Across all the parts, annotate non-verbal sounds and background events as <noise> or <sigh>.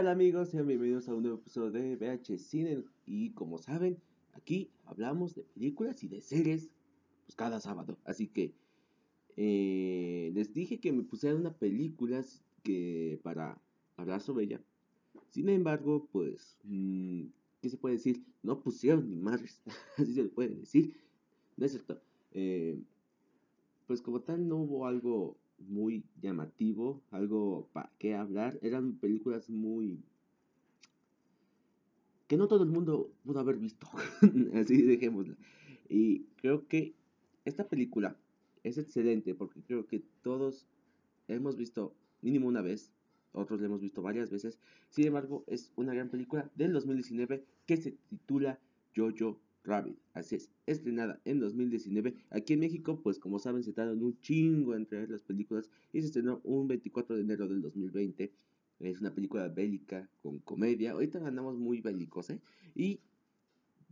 tal amigos? Sean bienvenidos a un nuevo episodio de VH Cine y como saben, aquí hablamos de películas y de series pues cada sábado. Así que eh, les dije que me pusieran una película que para hablar sobre ella. Sin embargo, pues, mm, ¿qué se puede decir? No pusieron ni madres, <laughs> así se le puede decir. No es cierto. Eh, pues como tal no hubo algo muy llamativo, algo para qué hablar. Eran películas muy... que no todo el mundo pudo haber visto. <laughs> Así dejémosla. Y creo que esta película es excelente porque creo que todos hemos visto mínimo una vez, otros la hemos visto varias veces. Sin embargo, es una gran película del 2019 que se titula Jojo Rabbit. Así es, estrenada en 2019. Aquí en México, pues como saben, se tardan un chingo en traer las películas y se estrenó un 24 de enero del 2020. Es una película bélica con comedia. Ahorita andamos muy bélicos, ¿eh? Y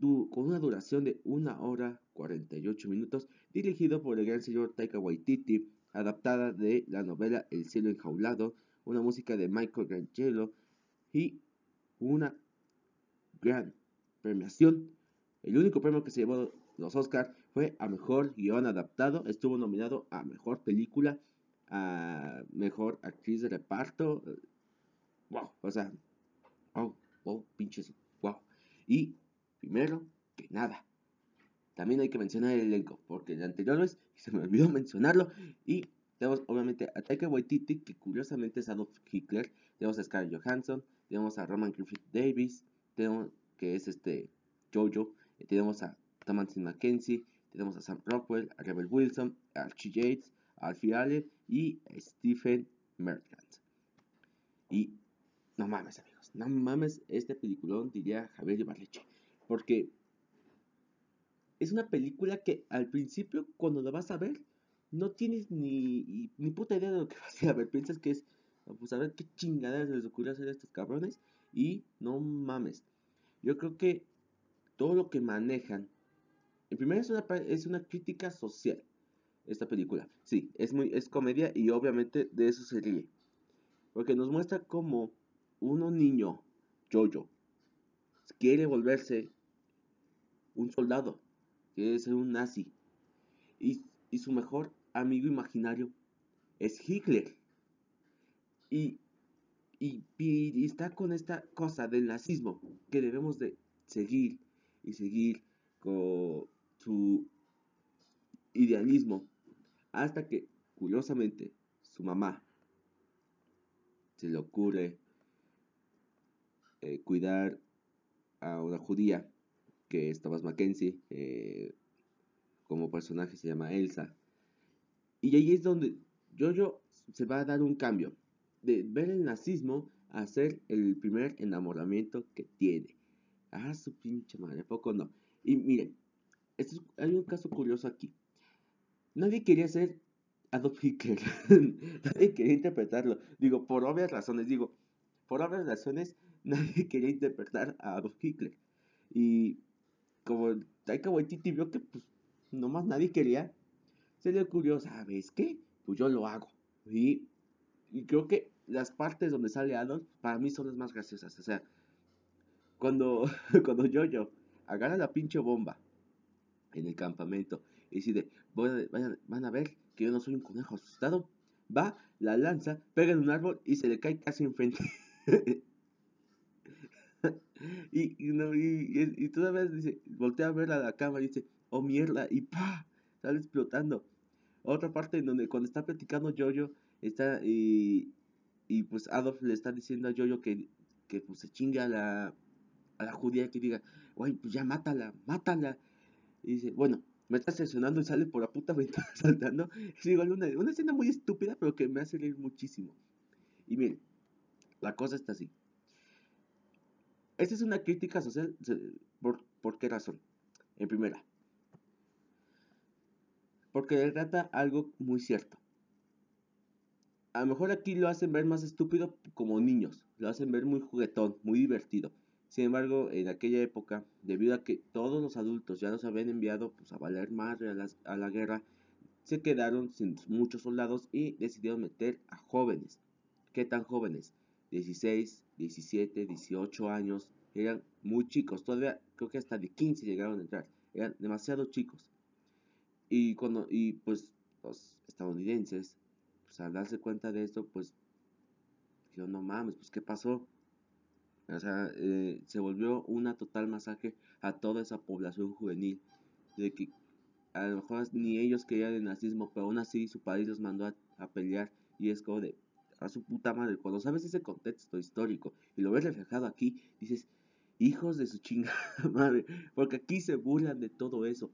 con una duración de 1 hora 48 minutos, dirigido por el gran señor Taika Waititi, adaptada de la novela El cielo enjaulado, una música de Michael Grangelo y una gran premiación el único premio que se llevó los Oscars fue a Mejor Guión Adaptado. Estuvo nominado a Mejor Película, a Mejor Actriz de Reparto. Wow, o sea, wow, wow, pinches, wow. Y primero que nada, también hay que mencionar el elenco, porque el anterior vez <laughs> se me olvidó mencionarlo. Y tenemos obviamente a Taika Waititi, que curiosamente es Adolf Hitler. Tenemos a Scarlett Johansson, tenemos a Roman Griffith Davis, tenemos que es este Jojo, tenemos a Thomasin McKenzie, tenemos a Sam Rockwell, a Rebel Wilson, a Archie Yates, a Alfie Allen y a Stephen Merchant. Y no mames, amigos, no mames este peliculón, diría Javier Ibarreche. Porque es una película que al principio, cuando la vas a ver, no tienes ni, ni puta idea de lo que <laughs> vas a ver. Piensas que es, pues a ver qué chingaderas les ocurrió hacer a estos cabrones. Y no mames. Yo creo que todo lo que manejan. En primer es una, es una crítica social esta película. Sí, es muy es comedia y obviamente de eso se ríe. Porque nos muestra como uno niño, Jojo, quiere volverse un soldado, quiere ser un nazi. Y, y su mejor amigo imaginario es Hitler. Y, y, y, está con esta cosa del nazismo que debemos de seguir y seguir con su idealismo hasta que, curiosamente, su mamá se le ocurre eh, cuidar a una judía que es Thomas Mackenzie, eh, como personaje se llama Elsa. Y ahí es donde Jojo se va a dar un cambio de ver el nazismo a ser el primer enamoramiento que tiene. Ah, su pinche madre, poco no? Y miren, hay un caso curioso aquí. Nadie quería ser Adolf Hitler. <laughs> nadie quería interpretarlo. Digo, por obvias razones. Digo, por obvias razones, <laughs> nadie quería interpretar a Adolf Hitler. Y como Taika Waititi vio que, pues, nomás nadie quería, se le ocurrió, ¿sabes qué? Pues yo lo hago. Y, y creo que las partes donde sale Adolf, para mí son las más graciosas. O sea, cuando, <laughs> cuando yo agarra la pinche bomba en el campamento y decide, van a ver que yo no soy un conejo asustado, va, la lanza, pega en un árbol y se le cae casi enfrente. <laughs> y, y, no, y, y, todavía dice, voltea a ver a la cámara y dice, oh mierda, y pa, sale explotando. Otra parte en donde cuando está platicando Jojo, está y, y pues Adolf le está diciendo a Jojo que, que pues se chinga la, a la judía que diga, güey, pues ya mátala, mátala. Y dice, bueno, me está sesionando y sale por la puta <laughs> ventana saltando. Es igual una, una escena muy estúpida, pero que me hace reír muchísimo. Y miren, la cosa está así. Esta es una crítica social. ¿Por, ¿Por qué razón? En primera, porque trata algo muy cierto. A lo mejor aquí lo hacen ver más estúpido como niños, lo hacen ver muy juguetón, muy divertido. Sin embargo, en aquella época, debido a que todos los adultos ya los habían enviado pues, a valer madre a, la guerra, se quedaron sin muchos soldados y decidieron meter a jóvenes. ¿Qué tan jóvenes? 16, 17, 18 años, eran muy chicos, todavía creo que hasta de 15 llegaron a entrar, eran demasiado chicos. Y cuando y pues los estadounidenses, pues al darse cuenta de esto, pues yo no mames, pues qué pasó. O sea, eh, se volvió una total masacre a toda esa población juvenil, de que a lo mejor ni ellos querían el nazismo, pero aún así su país los mandó a, a pelear y es como de a su puta madre. Cuando sabes ese contexto histórico y lo ves reflejado aquí, dices, hijos de su chingada <laughs> madre, porque aquí se burlan de todo eso.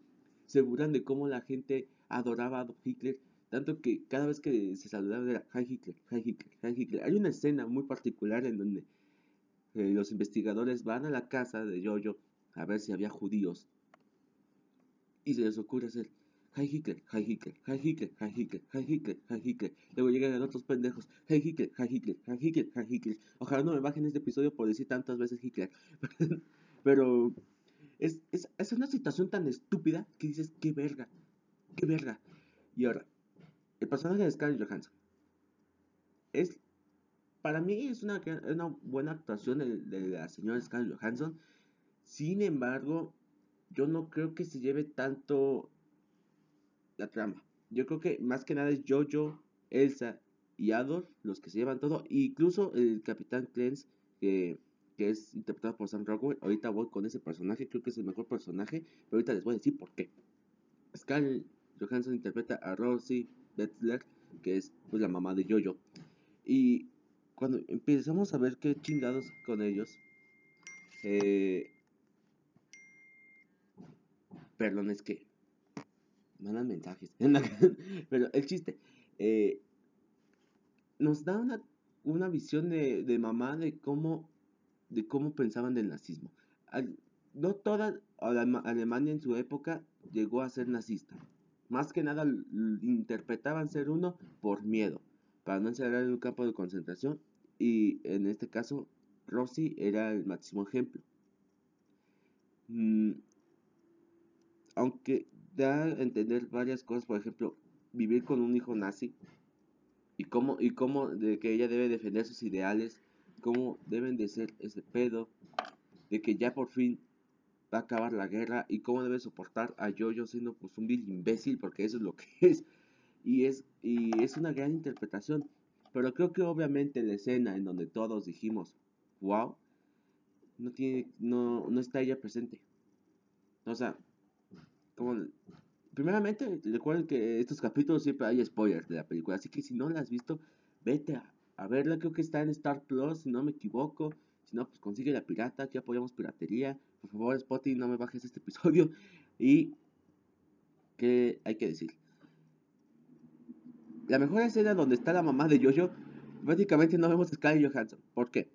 Se burlan de cómo la gente adoraba a Hitler, tanto que cada vez que se saludaba era Hi Hitler, Hi Hitler, Hi Hitler. Hay una escena muy particular en donde eh, los investigadores van a la casa de Jojo a ver si había judíos y se les ocurre hacer Hi Hitler, Hi Hitler, Hi Hitler, Hi Hitler, Hi Hitler, Hi Hitler. Luego llegan otros pendejos, Hi Hitler, Hi Hitler, Hi Hitler, Hi Hitler. Ojalá no me bajen este episodio por decir tantas veces Hitler. <laughs> Pero es, es, es una situación tan estúpida que dices, qué verga, qué verga. Y ahora, el personaje de Scarlett Johansson es para mí es una, una buena actuación de, de, la señora Scarlett Johansson. Sin embargo, yo no creo que se lleve tanto la trama. Yo creo que más que nada es Jojo, Elsa y Adolf los que se llevan todo. incluso el Capitán que, que, es interpretado por Sam Rockwell. Ahorita voy con ese personaje, creo que es el mejor personaje. Pero ahorita les voy a decir por qué. Scarlett Johansson interpreta a Rosie Betzler, que es pues, la mamá de Jojo. Y cuando empezamos a ver qué chingados con ellos, eh, perdón, es que mandan mensajes. <laughs> Pero el chiste, eh, nos da una, una visión de, de, mamá de cómo, de cómo pensaban del nazismo. no toda Alemania en su época llegó a ser nazista. Más que nada interpretaban ser uno por miedo, para no encerrar en un campo de concentración. Y en este caso, Rossi era el máximo ejemplo. Mm, aunque da a entender varias cosas, por ejemplo, vivir con un hijo nazi y cómo, y cómo de que ella debe defender sus ideales, cómo deben de ser ese pedo, de que ya por fin va a acabar la guerra y cómo debe soportar a Jojo siendo pues un vil imbécil, porque eso es lo que es. Y es, y es una gran interpretación. Pero creo que obviamente la escena en donde todos dijimos, wow, no tiene, no, no está ella presente. O sea, como primeramente recuerden que estos capítulos siempre hay spoilers de la película, así que si no la has visto, vete a, verla, creo que está en Star Plus, si no me equivoco, si no, pues consigue la pirata, aquí apoyamos piratería, por favor Spotty, no me bajes este episodio, y que hay que decir, la mejor escena donde está la mamá de Jojo, básicamente no vemos a Scarlett Johansson, ¿por qué?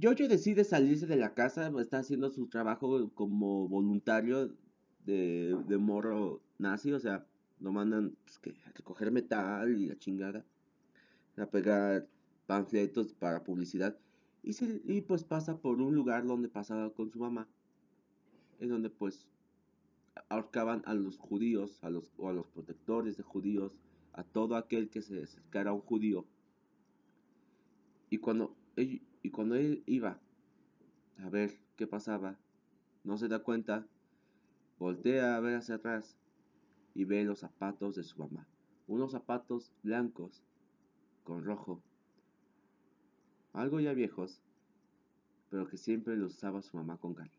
Jojo decide salirse de la casa, está haciendo su trabajo como voluntario de, de morro nazi, o sea, lo mandan pues, que, a recoger metal y la chingada, a pegar panfletos para publicidad. Y, se, y pues pasa por un lugar donde pasaba con su mamá, en donde pues ahorcaban a los judíos, a los, o a los protectores de judíos, a todo aquel que se acercara a un judío. Y cuando y cuando él iba a ver qué pasaba, no se da cuenta, voltea a ver hacia atrás y ve los zapatos de su mamá. Unos zapatos blancos con rojo. Algo ya viejos, pero que siempre los usaba su mamá con cariño.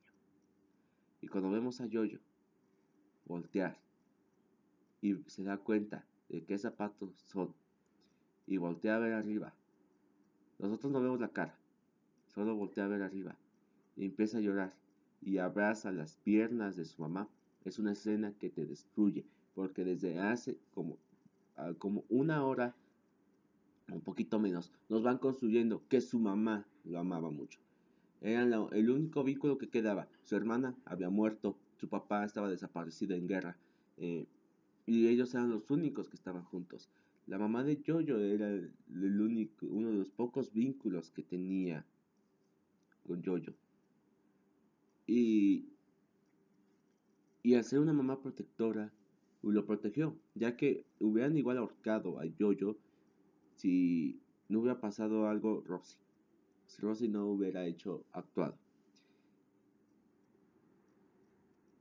Y cuando vemos a Yoyo voltear y se da cuenta de qué zapatos son y voltea a ver arriba, nosotros no vemos la cara, Solo voltea a ver arriba y empieza a llorar y abraza las piernas de su mamá. Es una escena que te destruye porque desde hace como, ah, como una hora, un poquito menos, nos van construyendo que su mamá lo amaba mucho. Era el único vínculo que quedaba. Su hermana había muerto, su papá estaba desaparecido en guerra eh, y ellos eran los únicos que estaban juntos. La mamá de Jojo era el único, uno de los pocos vínculos que tenía con Jojo. Y, y al ser una mamá protectora, lo protegió, ya que hubieran igual ahorcado a Jojo si no hubiera pasado algo Rosy. Si Rosy no hubiera hecho actuado.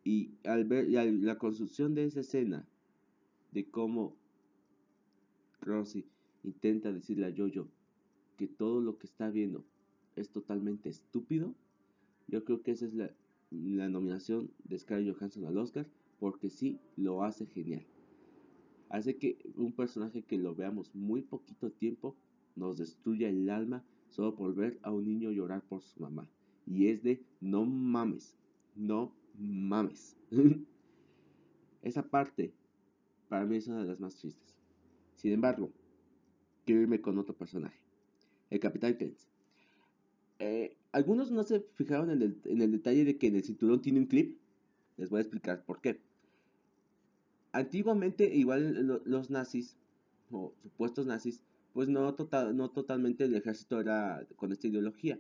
Y al ver la construcción de esa escena, de cómo Rosy intenta decirle a Jojo que todo lo que está viendo es totalmente estúpido, yo creo que esa es la, la nominación de Scarlett Johansson al Oscar, porque sí lo hace genial. Hace que un personaje que lo veamos muy poquito tiempo nos destruya el alma solo por ver a un niño llorar por su mamá. Y es de no mames, no mames. <laughs> Esa parte para mí es una de las más tristes. Sin embargo, quiero irme con otro personaje, el Capitán Clance. Eh, algunos no se fijaron en el, en el detalle de que en el cinturón tiene un clip. Les voy a explicar por qué. Antiguamente, igual los nazis, o supuestos nazis, pues no, total, no totalmente el ejército era con esta ideología.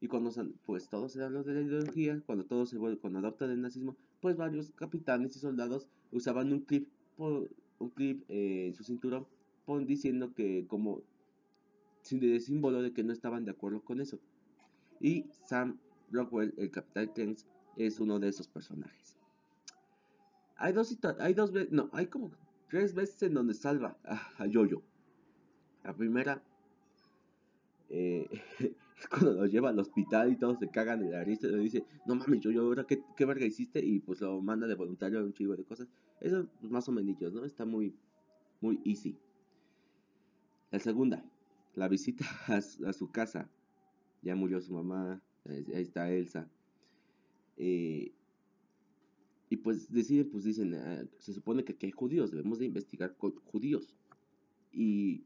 Y cuando pues todos eran los de la ideología, cuando todos se vuelven, cuando adoptan el nazismo, pues varios capitanes y soldados usaban un clip, por, un clip eh, en su cinturón, diciendo que como de símbolo de que no estaban de acuerdo con eso. Y Sam Rockwell, el capitán Clance, es uno de esos personajes. Hay dos, hay dos veces, no, hay como tres veces en donde salva a, a Yoyo. La primera eh, <laughs> <laughs> cuando lo lleva al hospital y todos se cagan de la risa le dice, no mames, yo, ahora qué, qué verga hiciste y pues lo manda de voluntario a un chivo de cosas. Eso pues, más o menos, ¿no? Está muy, muy easy. La segunda, la visita <laughs> a, su casa. Ya murió su mamá, ahí está Elsa. Eh, y pues deciden, pues dicen, ah, se supone que aquí hay judíos, debemos de investigar judíos. Y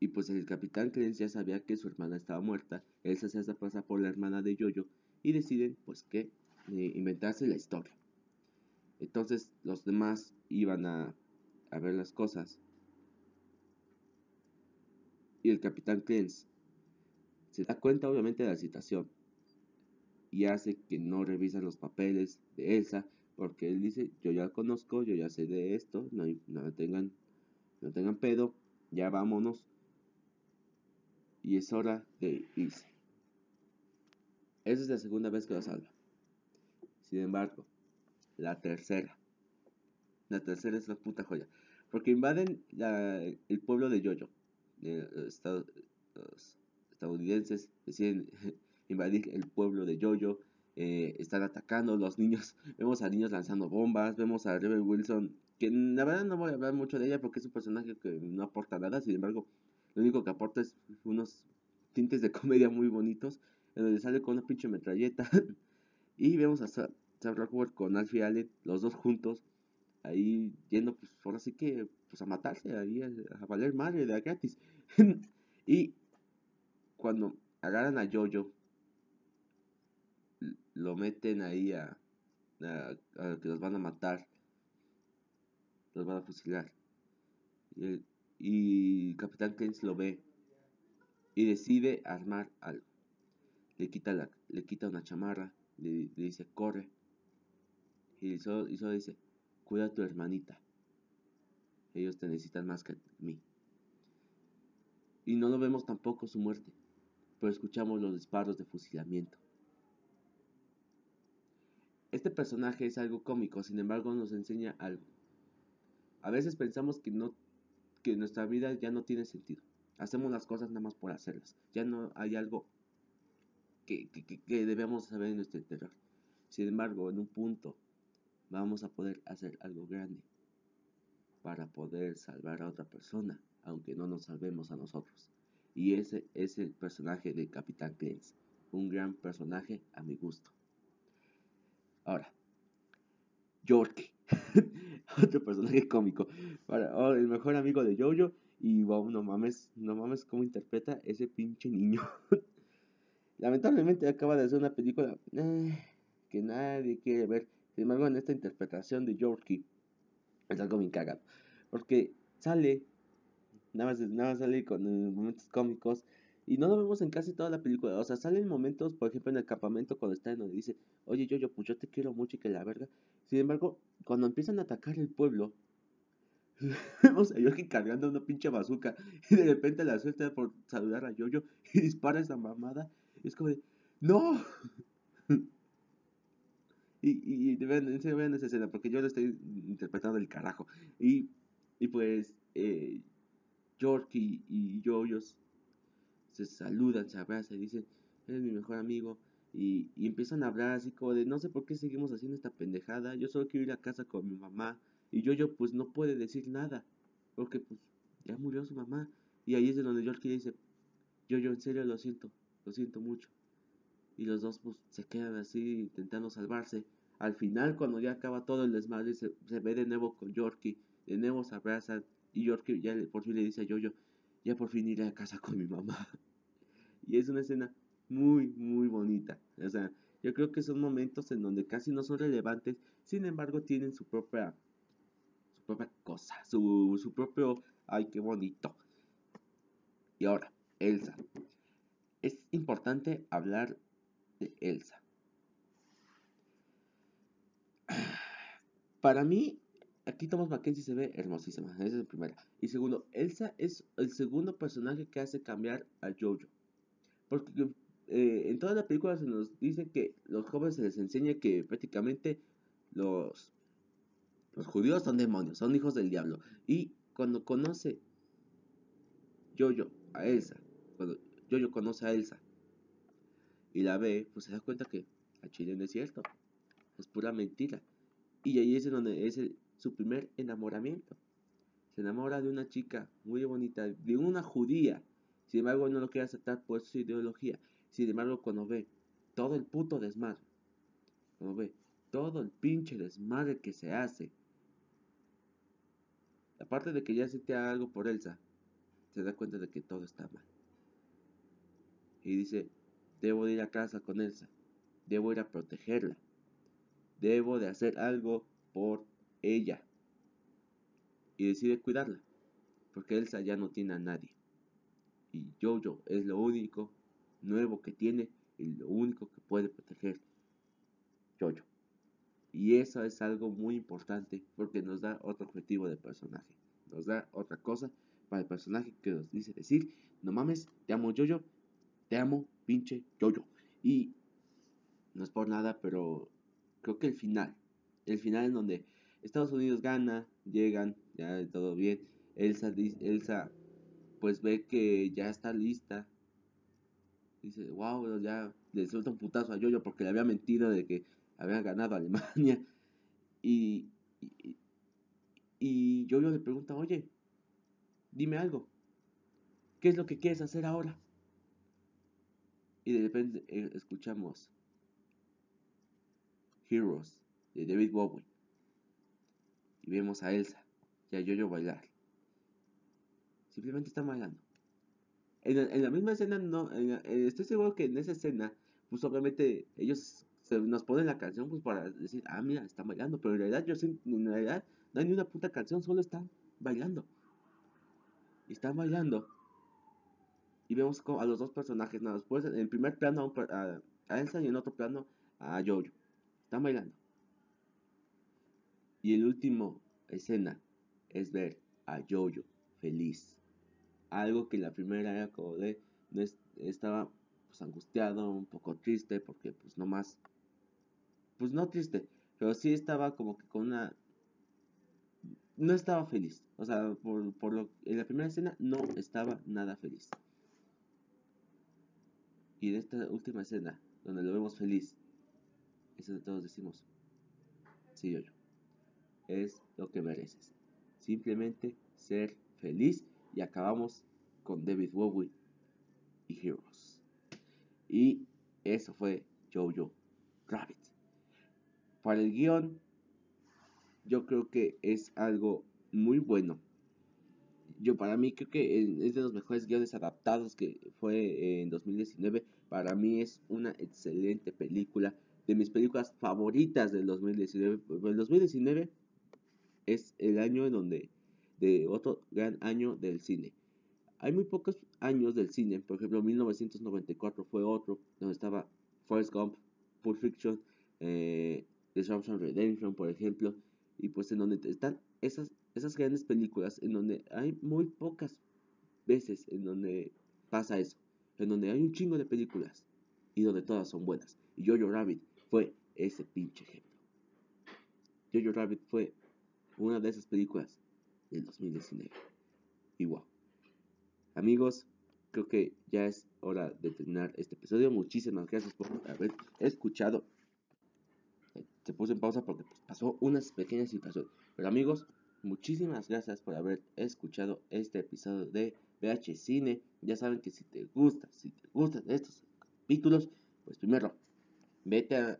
y pues el capitán Clance ya sabía que su hermana estaba muerta. Elsa se hace pasar por la hermana de Yoyo y deciden pues que eh, inventarse la historia. Entonces los demás iban a, ver las cosas. Y el capitán Clance se da cuenta obviamente de la situación y hace que no revisan los papeles de Elsa porque él dice yo ya conozco, yo ya sé de esto, no tengan pedo, ya vámonos y es hora de irse. Esa es la segunda vez que lo salva. Sin embargo, la tercera. La tercera es la puta joya. Porque invaden el pueblo de Yoyo. los estadounidenses deciden <laughs> invadir el pueblo de Yoyo. Eh, están atacando los niños. <laughs> Vemos a niños lanzando bombas. Vemos a Rebel Wilson. Que la verdad no voy a hablar mucho de ella porque es un personaje que no aporta nada. Sin embargo, lo único que aporta es unos tintes de <laughs> comedia muy bonitos, en donde sale con una pinche metralleta. <laughs> y vemos a Sam Rockwell con Alfie Allen, los dos juntos, ahí yendo, pues ahora sí que, pues a matarse, ahí a, valer madre de gratis. <laughs> y cuando agarran a Jojo, lo meten ahí a, a, que los van a matar, los van a fusilar. Y y Capitán Clance lo ve y decide armar algo. Le quita, la, le quita una chamarra, le, dice corre y solo, y solo dice cuida a tu hermanita. Ellos te necesitan más que a mí. Y no lo vemos tampoco su muerte, pero escuchamos los disparos de fusilamiento. Este personaje es algo cómico, sin embargo nos enseña algo. A veces pensamos que no que nuestra vida ya no tiene sentido. Hacemos las cosas nada más por hacerlas. Ya no hay algo que, debemos saber en nuestro interior. Sin embargo, en un punto vamos a poder hacer algo grande para poder salvar a otra persona, aunque no nos salvemos a nosotros. Y ese es el personaje de Capitán Clance, un gran personaje a mi gusto. Ahora, Yorkie. <laughs> <laughs> otro personaje cómico. Para, oh, el mejor amigo de Jojo. Y wow, no mames, no mames cómo interpreta ese pinche niño. <laughs> Lamentablemente acaba de hacer una película eh, que nadie quiere ver. Sin embargo, en esta interpretación de Yorkie es algo bien cagado. Porque sale, nada más, nada más sale con eh, momentos cómicos y no lo vemos en casi toda la película. O sea, salen momentos, por ejemplo, en el campamento cuando está en donde dice, oye, yo, yo, pues yo te quiero mucho y que la verga. Sin embargo, cuando empiezan a atacar el pueblo, <laughs> Vemos a Yorkie cargando una pinche bazooka y de repente la suelta por saludar a Yoyo y dispara esa mamada. Y es como de, ¡No! <laughs> y, y, vean, vean esa escena porque yo lo estoy interpretando del carajo. Y, y pues, eh, Yorkie y Yoyos se saludan, se abrazan y dicen, eres mi mejor amigo. Y, empiezan a hablar así como de, no sé por qué seguimos haciendo esta pendejada, yo solo quiero ir a casa con mi mamá. Y Yoyo pues no puede decir nada, porque pues ya murió su mamá. Y ahí es de donde Yorkie dice, Yoyo, en serio lo siento, lo siento mucho. Y los dos pues se quedan así intentando salvarse. Al final cuando ya acaba todo el desmadre se, se ve de nuevo con Yorkie, de nuevo se abrazan y Yorkie ya por fin le dice a Yoyo, ya por fin iré a casa con mi mamá. <laughs> y es una escena muy, muy bonita. O sea, yo creo que son momentos en donde casi no son relevantes, sin embargo tienen su propia, su propia cosa, su, su propio, ay, qué bonito. Y ahora, Elsa. Es importante hablar de Elsa. <sighs> Para mí, aquí Thomas Mackenzie se ve hermosísima, esa es el primero. Y segundo, Elsa es el segundo personaje que hace cambiar a Jojo. Porque eh, en toda la película se nos dice que los jóvenes se les enseña que prácticamente los, judíos son demonios, son hijos del diablo. Y cuando conoce Jojo a Elsa, cuando Jojo conoce a Elsa y la ve, pues se da cuenta que a Chile no es cierto, es pura mentira. Y ahí es donde es su primer enamoramiento. Se enamora de una chica muy bonita, de una judía. Sin embargo, no lo quiere aceptar por su ideología. Sin embargo, cuando ve todo el puto desmadre, cuando ve todo el pinche desmadre que se hace, aparte de que ya siente algo por Elsa, se da cuenta de que todo está mal. Y dice, debo de ir a casa con Elsa, debo ir a protegerla, debo de hacer algo por ella. Y decide cuidarla, porque Elsa ya no tiene a nadie. Y Jojo es lo único nuevo que tiene y lo único que puede proteger Jojo. Y eso es algo muy importante porque nos da otro objetivo de personaje. Nos da otra cosa para el personaje que nos dice decir, no mames, te amo Jojo, te amo pinche Jojo. Y no es por nada, pero creo que el final, el final en donde Estados Unidos gana, llegan, ya todo bien, Elsa, Elsa pues ve que ya está lista dice, wow, ya le suelta un putazo a Yoyo porque le había mentido de que había ganado Alemania. Y, y, y Yoyo le pregunta, oye, dime algo, ¿qué es lo que quieres hacer ahora? Y de repente eh, escuchamos Heroes de David Bowie. Y vemos a Elsa y a Yoyo bailar. Simplemente están bailando. En, la misma escena, no, eh, estoy seguro que en esa escena, pues obviamente ellos nos ponen la canción pues para decir, ah, mira, están bailando, pero en realidad yo en realidad no hay ni una puta canción, solo están bailando. Están bailando. Y vemos a los dos personajes, nada, después en el primer plano a, a Elsa y en otro plano a Jojo. Están bailando. Y el último escena es ver a Jojo feliz. Algo que la primera era como de, estaba pues angustiado, un poco triste, porque pues nomás, pues no triste, pero sí estaba como que con una, no estaba feliz, o sea, por, por lo, en la primera escena no estaba nada feliz. Y en esta última escena, donde lo vemos feliz, es donde todos decimos, sí, yo, yo, es lo que mereces. Simplemente ser feliz y acabamos con David Bowie y Heroes. Y eso fue Jojo Rabbit. Para el guion, yo creo que es algo muy bueno. Yo para mí creo que es de los mejores guiones adaptados que fue en 2019. Para mí es una excelente película. De mis películas favoritas del 2019. El 2019 es el año en donde de otro gran año del cine. Hay muy pocos años del cine, por ejemplo, 1994 fue otro, donde estaba Forrest Gump, Pulp Fiction, eh, The Redemption, por ejemplo, y pues en donde están esas esas grandes películas en donde hay muy pocas veces en donde pasa eso, en donde hay un chingo de películas y donde todas son buenas. Y Jojo Rabbit fue ese pinche ejemplo. Jojo Rabbit fue una de esas películas del 2019. Y. Amigos, creo que ya es hora de terminar este episodio. Muchísimas gracias por haber escuchado. Se puso en pausa porque pues, pasó unas pequeñas situaciones. Pero amigos, muchísimas gracias por haber escuchado este episodio de VH Cine. Ya saben que si te gusta, si te gustan estos capítulos, pues primero, vete a,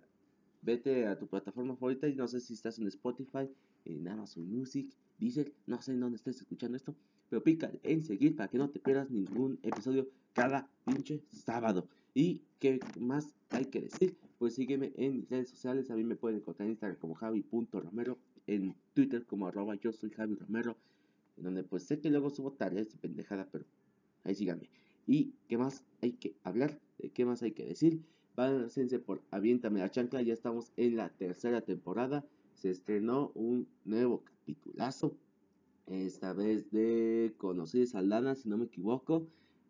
vete a tu plataforma favorita y no sé si estás en Spotify, en Amazon Music, Deezer, no sé en dónde estés escuchando esto, pero pica en seguir para que no te pierdas ningún episodio cada pinche sábado. Y qué más hay que decir, pues sígueme en mis redes sociales, a mí me pueden encontrar en Instagram como javi.romero, en Twitter como arroba yo soy Javi Romero, en donde pues sé que luego subo tareas de pendejada, pero ahí síganme. ¿Y qué más hay que hablar? ¿De qué más hay que decir? Váyanse por Aviéntame la chancla, ya estamos en la tercera temporada, se estrenó un nuevo capitulazo esta vez de Conocer Saldana, si no me equivoco.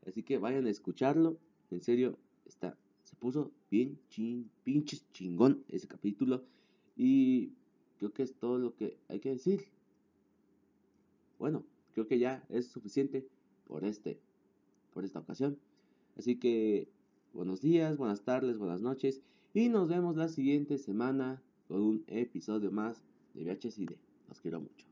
Así que vayan a escucharlo. En serio, está, se puso bien chin, pinches chingón ese capítulo. Y creo que es todo lo que hay que decir. Bueno, creo que ya es suficiente por este, por esta ocasión. Así que buenos días, buenas tardes, buenas noches. Y nos vemos la siguiente semana con un episodio más de VHCD. Los quiero mucho.